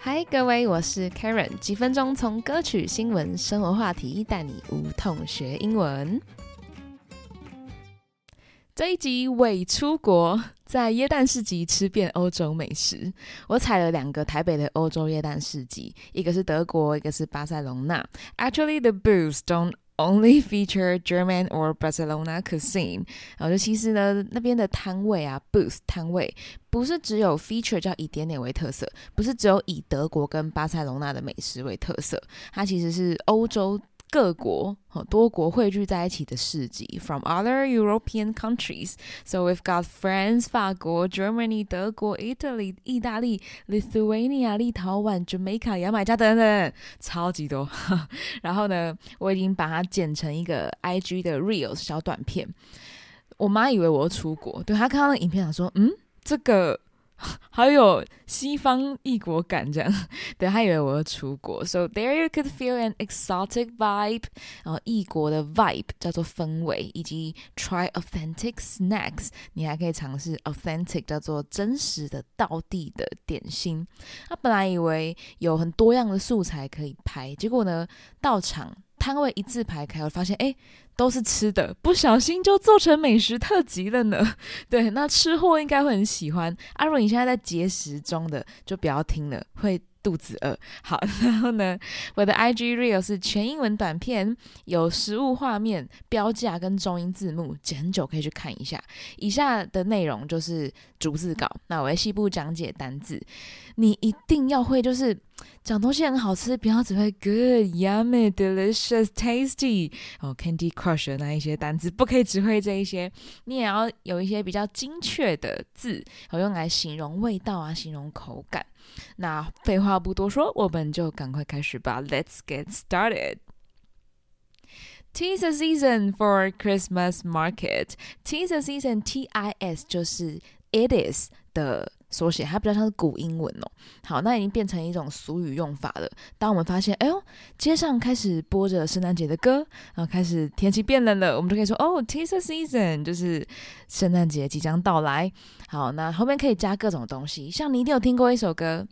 嗨，各位，我是 Karen，几分钟从歌曲、新闻、生活话题带你无痛学英文。这一集伪出国，在耶诞市集吃遍欧洲美食。我踩了两个台北的欧洲耶诞市集，一个是德国，一个是巴塞隆纳。Actually, the booths don't only feature German or Barcelona cuisine。然后就其实呢，那边的摊位啊，booth 摊位不是只有 feature 叫以点点为特色，不是只有以德国跟巴塞隆纳的美食为特色，它其实是欧洲。各国和多国汇聚在一起的市集，from other European countries. So we've got France, 法国、Germany, 德国、Italy, 意大利、Lithuania, 立陶宛、Jamaica, 牙买加等等，超级多。然后呢，我已经把它剪成一个 IG 的 reels 小短片。我妈以为我要出国，对她看到那影片想说，嗯，这个。好有西方异国感这样，对他以为我要出国，so there you could feel an exotic vibe，然后异国的 vibe 叫做氛围，以及 try authentic snacks，你还可以尝试 authentic 叫做真实的道地的点心。他本来以为有很多样的素材可以拍，结果呢，到场摊位一字排开，我发现哎。都是吃的，不小心就做成美食特辑了呢。对，那吃货应该会很喜欢。阿如，你现在在节食中的，就不要听了，会。肚子饿，好，然后呢，我的 IG Reel 是全英文短片，有实物画面、标价跟中英字幕，剪很久可以去看一下。以下的内容就是逐字稿，那我会细部讲解单字，你一定要会，就是讲东西很好吃，不要只会 good、yummy、delicious、tasty 哦，Candy Crush 的那一些单字，不可以只会这一些，你也要有一些比较精确的字，好用来形容味道啊，形容口感。那废话不多说，我们就赶快开始吧。Let's get started. Tis a season for Christmas market. Tis a season, T-I-S 就是 it is 的 缩写，它比较像是古英文哦。好，那已经变成一种俗语用法了。当我们发现，哎呦，街上开始播着圣诞节的歌，然后开始天气变冷了，我们就可以说，哦，Tis a season，就是圣诞节即将到来。好，那后面可以加各种东西，像你一定有听过一首歌。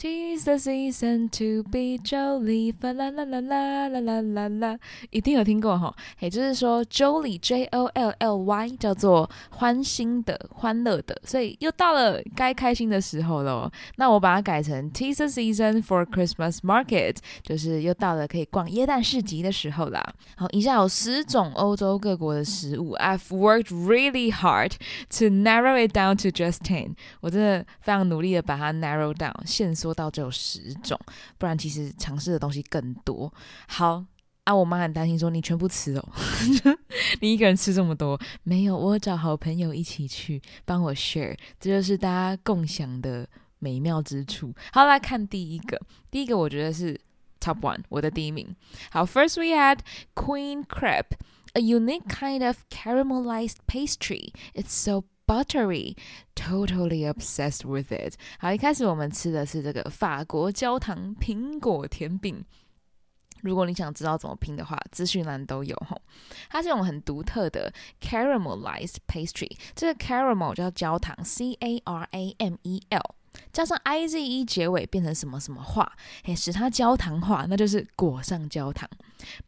Tis the season to be jolly，啦啦啦啦啦啦啦啦，一定有听过哈。也就是说，jolly，J O L L Y，叫做欢欣的、欢乐的，所以又到了该开心的时候了。那我把它改成 Tis the season for Christmas market，就是又到了可以逛耶诞市集的时候啦。好，以下有十种欧洲各国的食物，I've worked really hard to narrow it down to just ten。我真的非常努力的把它 narrow down，线索。做到只有十种，不然其实尝试的东西更多。好啊，我妈很担心，说你全部吃哦，你一个人吃这么多，没有，我找好朋友一起去帮我 share，这就是大家共享的美妙之处。好，来看第一个，第一个我觉得是 top one，我的第一名。好，first we had queen crepe，a unique kind of caramelized pastry. It's so buttery, totally obsessed with it。好，一开始我们吃的是这个法国焦糖苹果甜饼。如果你想知道怎么拼的话，资讯栏都有吼。它是种很独特的 caramelized pastry，这个 caramel 叫焦糖，C A R A M E L。加上 i z e 结尾变成什么什么化，嘿，使它焦糖化，那就是裹上焦糖。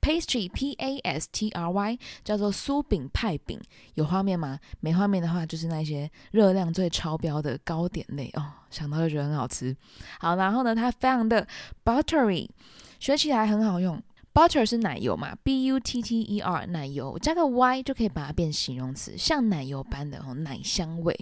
Pastry P A S T R Y 叫做酥饼派饼，有画面吗？没画面的话，就是那些热量最超标的糕点类哦，想到就觉得很好吃。好，然后呢，它非常的 buttery，学起来很好用。Butter 是奶油嘛？B U T T E R 奶油加个 Y 就可以把它变形容词，像奶油般的哦奶香味。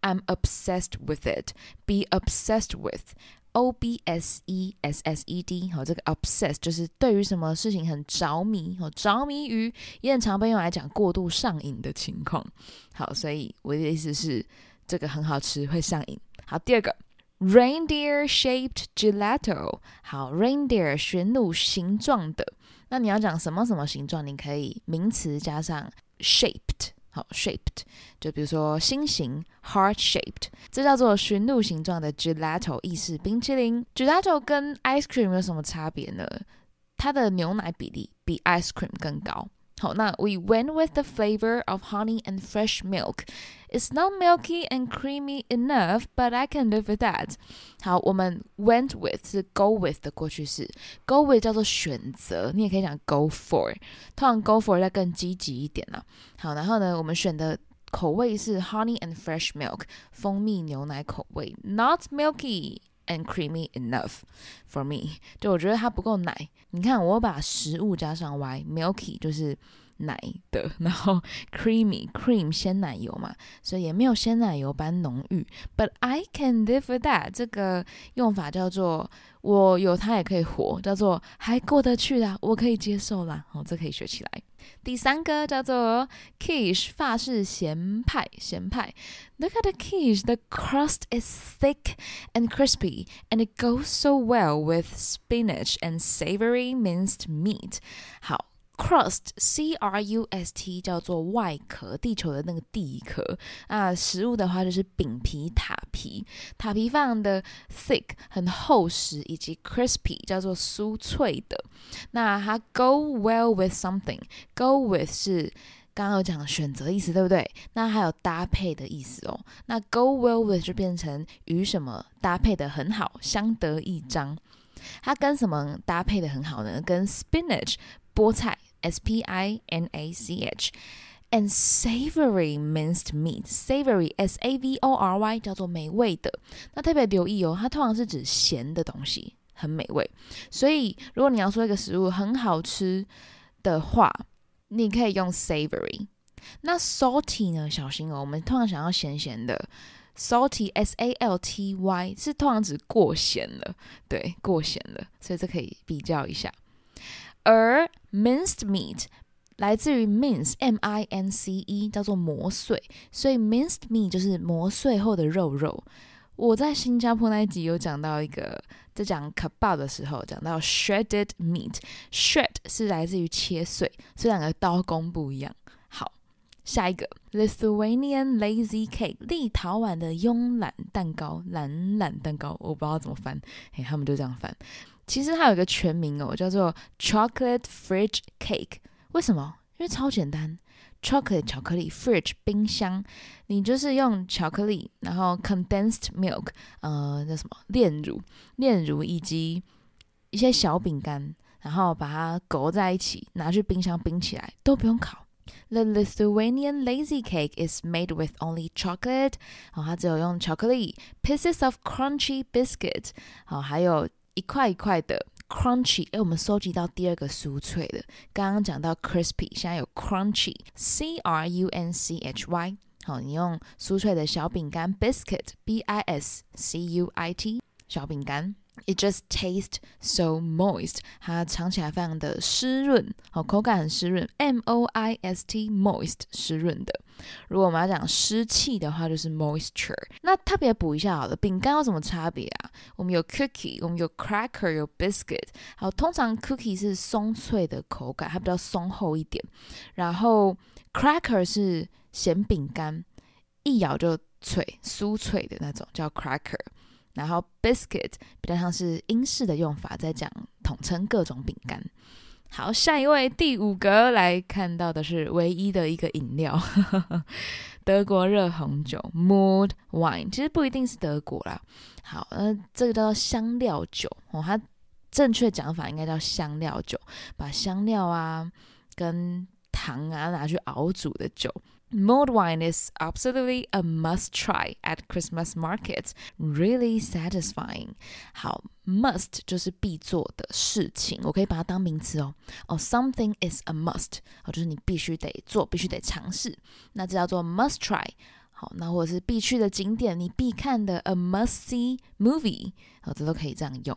I'm obsessed with it. Be obsessed with. O B S E S S E D 好，这个 obsessed 就是对于什么事情很着迷哦，着迷于也很常被用来讲过度上瘾的情况。好，所以我的意思是这个很好吃，会上瘾。好，第二个。Reindeer shaped gelato，好，reindeer 驯鹿形状的。那你要讲什么什么形状？你可以名词加上 shaped，好，shaped 就比如说心形，heart shaped，这叫做驯鹿形状的 gelato，意式冰淇淋。gelato 跟 ice cream 有什么差别呢？它的牛奶比例比 ice cream 更高。好，那 we went with the flavor of honey and fresh milk. It's not milky and creamy enough, but I can live with that. 好，我们 went with 是 go with 的过去式，go with 叫做选择，你也可以讲 go for。通常 go for 再更积极一点啦。好，然后呢，我们选的口味是 honey and fresh milk，蜂蜜牛奶口味，not milky。 And creamy enough for me，就我觉得它不够奶。你看，我把食物加上 y，milky 就是奶的，然后 creamy cream 鲜奶油嘛，所以也没有鲜奶油般浓郁。But I can live with that，这个用法叫做我有它也可以活，叫做还过得去啦，我可以接受啦。哦，这可以学起来。第三个叫做 quiche，法式咸派，咸派。Look at the quiche. The crust is thick and crispy, and it goes so well with spinach and savory minced meat. 好。Crust c r u s t 叫做外壳，地球的那个地壳那。食物的话就是饼皮、塔皮，塔皮非常的 thick 很厚实，以及 crispy 叫做酥脆的。那它 go well with something，go with 是刚刚有讲选择意思，对不对？那还有搭配的意思哦。那 go well with 就变成与什么搭配的很好，相得益彰。它跟什么搭配的很好呢？跟 spinach 菠菜。S P I N A C H。And savory minced meat, savory S A V O R Y 叫做美味的。那特别留意哦，它通常是指咸的东西，很美味。所以如果你要说一个食物很好吃的话，你可以用 savory。那 salty 呢？小心哦，我们通常想要咸咸的，salty S A L T Y 是通常指过咸了，对，过咸了。所以这可以比较一下。而 minced meat 来自于 mince m i n c e 叫做磨碎，所以 minced meat 就是磨碎后的肉肉。我在新加坡那一集有讲到一个，在讲 kebab 的时候讲到 shredded meat，shred 是来自于切碎，所以两个刀工不一样。好，下一个 Lithuanian lazy cake 立陶宛的慵懒蛋糕，懒懒蛋糕，我不知道怎么翻，嘿，他们就这样翻。其实它有一个全名哦，叫做 Chocolate Fridge Cake。为什么？因为超简单，chocolate 巧克力，fridge 冰箱，你就是用巧克力，然后 condensed milk，呃，那什么炼乳，炼乳以及一些小饼干，然后把它裹在一起，拿去冰箱冰起来，都不用烤。The Lithuanian lazy cake is made with only chocolate，好，它只有用巧克力，pieces of crunchy biscuit，好，还有。一块一块的 crunchy，哎，我们收集到第二个酥脆的。刚刚讲到 crispy，现在有 crunchy，c r u n c h y。好，你用酥脆的小饼干 biscuit，b i s c u i t，小饼干。It just tastes so moist，它尝起来非常的湿润，好，口感很湿润，m o i s t moist，湿润的。如果我们要讲湿气的话，就是 moisture。那特别补一下好了，饼干有什么差别啊？我们有 cookie，我们有 cracker，有 biscuit。好，通常 cookie 是松脆的口感，它比较松厚一点。然后 cracker 是咸饼干，一咬就脆，酥脆的那种，叫 cracker。然后 biscuit 比较像是英式的用法，在讲统称各种饼干。好，下一位第五个来看到的是唯一的一个饮料，德国热红酒 Mood Wine，其实不一定是德国啦。好，呃，这个叫做香料酒哦，它正确讲法应该叫香料酒，把香料啊跟糖啊拿去熬煮的酒。Mulled wine is absolutely a must try at Christmas markets. Really satisfying. 好，must 就是必做的事情，我可以把它当名词哦。哦，something is a must，哦，就是你必须得做，必须得尝试。那这叫做 must try。 好，那或者是必去的景点，你必看的 a must see movie，好，这都可以这样用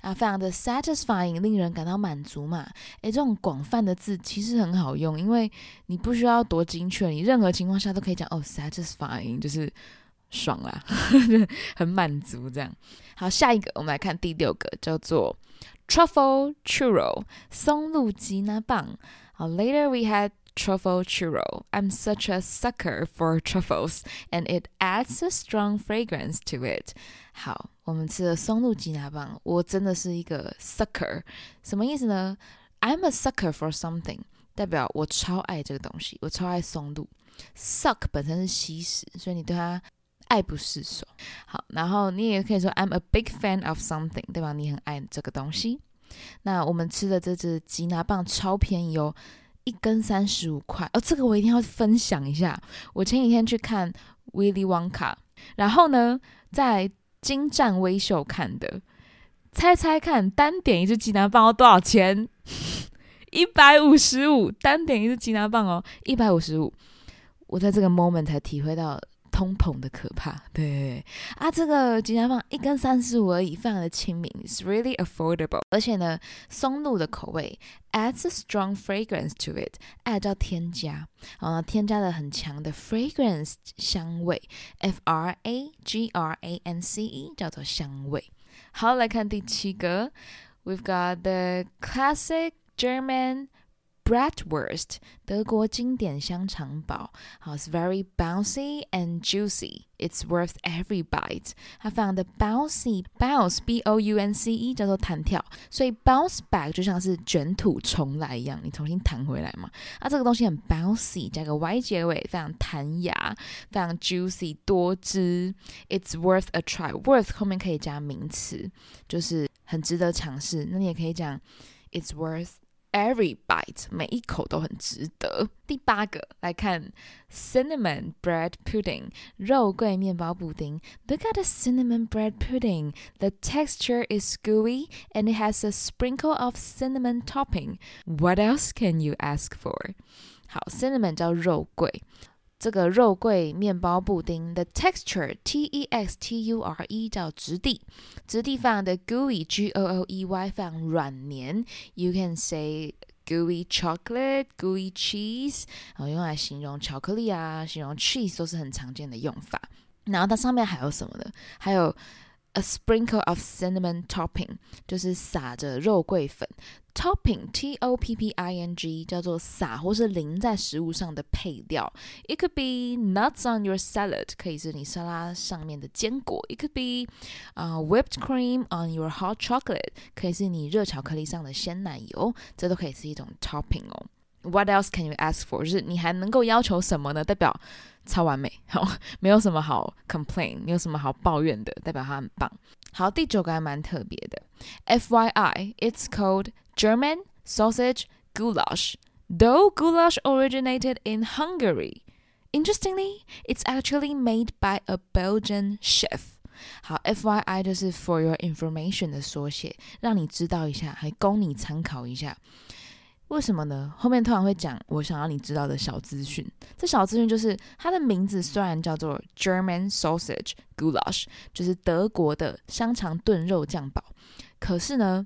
啊，非常的 satisfying，令人感到满足嘛。诶，这种广泛的字其实很好用，因为你不需要多精确，你任何情况下都可以讲哦，satisfying 就是爽啦，很满足这样。好，下一个我们来看第六个，叫做 truffle churro，松露吉拿棒。好，later we had truffle churro. I'm such a sucker for truffles, and it adds a strong fragrance to it. 好，我们吃的松露鸡拿棒，我真的是一个 sucker，什么意思呢？I'm a sucker for something， 代表我超爱这个东西，我超爱松露。Suck 本身是吸食，所以你对它爱不释手。好，然后你也可以说 I'm a big fan of something，对吧？你很爱这个东西。那我们吃的这只吉拿棒超便宜哦， 一根三十五块哦。这个我一定要分享一下。我前几天去看 Willy Wonka，然后呢，在金湛微秀看的。猜猜看，单点一只吉拿棒要多少钱？一百五十五。单点一只吉拿棒哦，一百五十五。我在这个 moment 才体会到通膨的可怕。对啊，这个吉拿棒一根三十五而已，非常的亲民，it's really affordable。而且呢，松露的口味 adds a strong fragrance to it，add 叫添加，啊，添加了很强的 fragrance 香味，f r a g r a n c e 叫做香味。好，来看第七个，We've got the classic German bratwurst，德国经典香肠堡。好，It's very bouncy and juicy. It's worth every bite. 它非常的 bouncy，bounce b o u n c e 叫做弹跳，所以 bounce back 就像是卷土重来一样，你重新弹回来嘛。啊，这个东西很 bouncy，加个 y 结尾，非常弹牙，非常 juicy 多汁。It's worth a try. Worth 后面可以加名词，就是很值得尝试。那你也可以讲 It's worth every bite，每一口都很值得。第八个来看 cinnamon bread pudding，肉桂面包布丁。Look at the cinnamon bread pudding. The texture is gooey and it has a sprinkle of cinnamon topping. What else can you ask for？好，cinnamon 叫肉桂。 这个肉桂面包布丁的 texture T E X T U R E 叫质地，质地非常的 gooey G O O E Y 非常软黏。You can say gooey chocolate, gooey cheese，然后用来形容巧克力啊，形容 cheese 都是很常见的用法。然后它上面还有什么呢？还有 a sprinkle of cinnamon topping，就是撒着肉桂粉。Topping, T O P P I N G，叫做撒或是淋在食物上的配料。It could be nuts on your salad，可以是你沙拉上面的坚果。It could be 啊 whipped cream on your hot chocolate，可以是你热巧克力上的鲜奶油。这都可以是一种 topping 哦。 What else can you ask for？就是你还能够要求什么呢？代表超完美，好，没有什么好 complain，没有什么好抱怨的，代表它很棒。好，第九个还蛮特别的。F Y I，it's called German sausage goulash. Though goulash originated in Hungary, interestingly, it's actually made by a Belgian chef. 好，FYI 就是 for your information 的缩写，让你知道一下，还供你参考一下。 为什么呢？后面突然会讲我想要你知道的小资讯。这小资讯就是它的名字虽然叫做 German sausage goulash，就是德国的香肠炖肉酱堡，可是呢，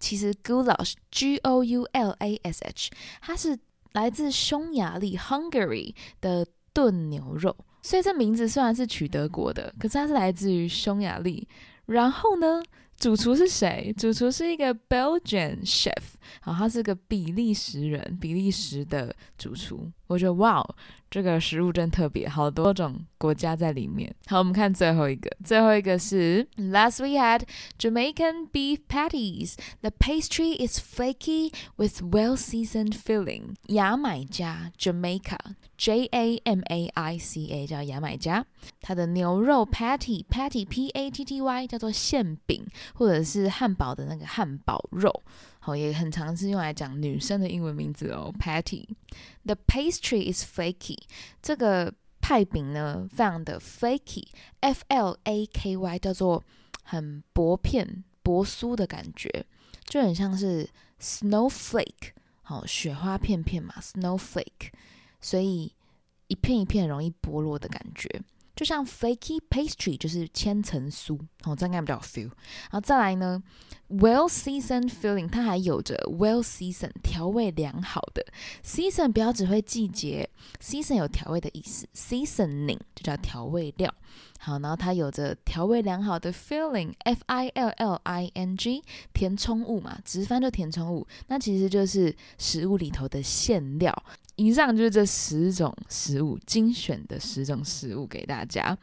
其实 goulash G O U L A S H 它是来自匈牙利 Hungary 的炖牛肉，所以这名字虽然是取德国的，可是它是来自于匈牙利。然后呢？主厨是谁？主厨是一个 Belgian chef，好，他是个比利时人，比利时的主厨。我觉得哇，这个食物真特别，好多种国家在里面。好，我们看最后一个，最后一个是 Last we had Jamaican beef patties. The pastry is flaky with well-seasoned filling. 牙买加 Jamaica J A M A I C A 叫牙买加，它的牛肉 patty patty P A T T Y 叫做馅饼，或者是汉堡的那个汉堡肉。好，也很常是用来讲女生的英文名字哦，Patty。The pastry is flaky。这个派饼呢，非常的 flaky，F L A K Y，叫做很薄片、薄酥的感觉，就很像是 snowflake，好，雪花片片嘛，snowflake，所以一片一片容易剥落的感觉。就像 flaky pastry 就是千层酥，哦，这应该比较 feel。然后再来呢，well seasoned filling，它还有着 well seasoned 调味良好的 season，不要只会季节，season 有调味的意思，seasoning 就叫调味料。好，然后它有着调味良好的 filling，f i l l i n g，填充物嘛，直翻就填充物，那其实就是食物里头的馅料。以上就是这十种食物精选的十种食物给大家。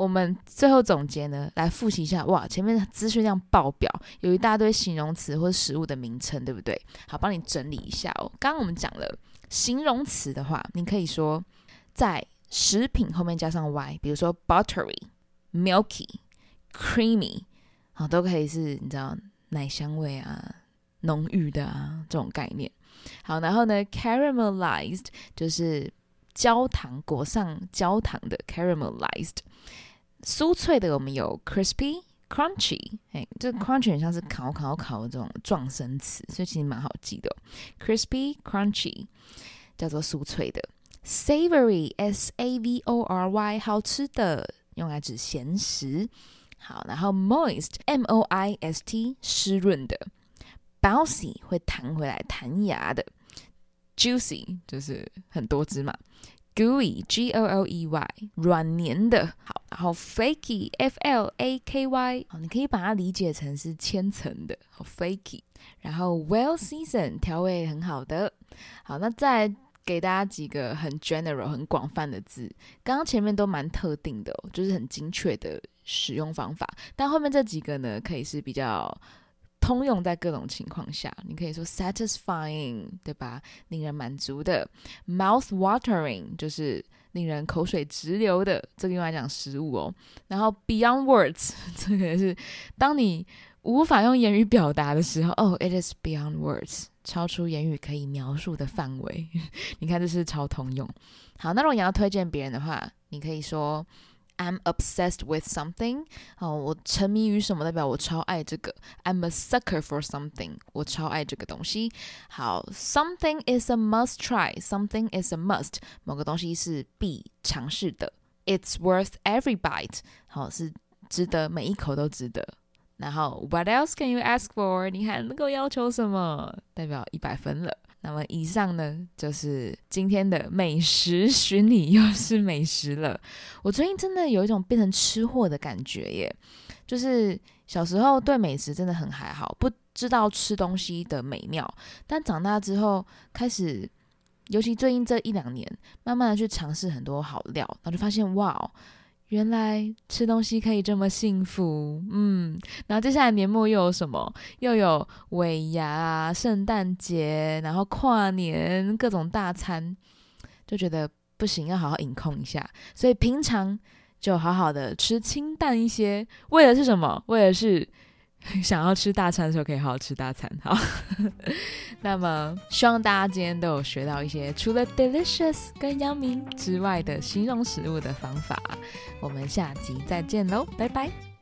我们最后总结呢，来复习一下。哇，前面的资讯量爆表，有一大堆形容词或者食物的名称，对不对？好，帮你整理一下哦。刚刚我们讲了形容词的话，你可以说在食品后面加上 y，比如说 buttery、milky、creamy，好，都可以是你知道奶香味啊、浓郁的啊这种概念。好，然后呢，caramelized 就是焦糖裹上焦糖的 caramelized，酥脆的我们有 crispy、crunchy，哎，这 crunchy 很像是烤烤烤的这种状声词，所以其实蛮好记的。crispy、crunchy 叫做酥脆的，savory、s a v o r y 好吃的，用来指咸食。好，然后 moist、m o i s t 湿润的。Bouncy 会弹回来、弹牙的，Juicy 就是很多汁嘛，Gooey G O L E Y 软黏的，好，然后 Flaky F L A K Y 好，你可以把它理解成是千层的，好 Flaky，然后 Well seasoned 调味很好的，好，那再给大家几个很 general、很广泛的字，刚刚前面都蛮特定的，就是很精确的使用方法，但后面这几个呢，可以是比较。通用在各种情况下，你可以说 satisfying，对吧？令人满足的；mouth watering，就是令人口水直流的。这个用来讲食物哦。然后 beyond words，这个是当你无法用言语表达的时候，哦，it is beyond words，超出言语可以描述的范围。你看，这是超通用。好，那如果你要推荐别人的话，你可以说。I'm obsessed with something，哦，我沉迷于什么？代表我超爱这个。I'm a sucker for something，我超爱这个东西。好，something is a must try，something is a must，某个东西是必尝试的。It's worth every bite，好，是值得每一口都值得。然后，What else can you ask for？你还能够要求什么？代表一百分了。 那么以上呢，就是今天的美食巡礼，又是美食了。我最近真的有一种变成吃货的感觉耶，就是小时候对美食真的很还好，不知道吃东西的美妙，但长大之后开始，尤其最近这一两年，慢慢的去尝试很多好料，然后就发现哇。原来吃东西可以这么幸福，嗯，然后接下来年末又有什么？又有尾牙啊、圣诞节，然后跨年各种大餐，就觉得不行，要好好饮控一下。所以平常就好好的吃清淡一些，为的是什么？为的是。想要吃大餐的时候，可以好好吃大餐。好，那么希望大家今天都有学到一些除了 delicious 跟 yummy 之外的形容食物的方法。我们下集再见喽，拜拜。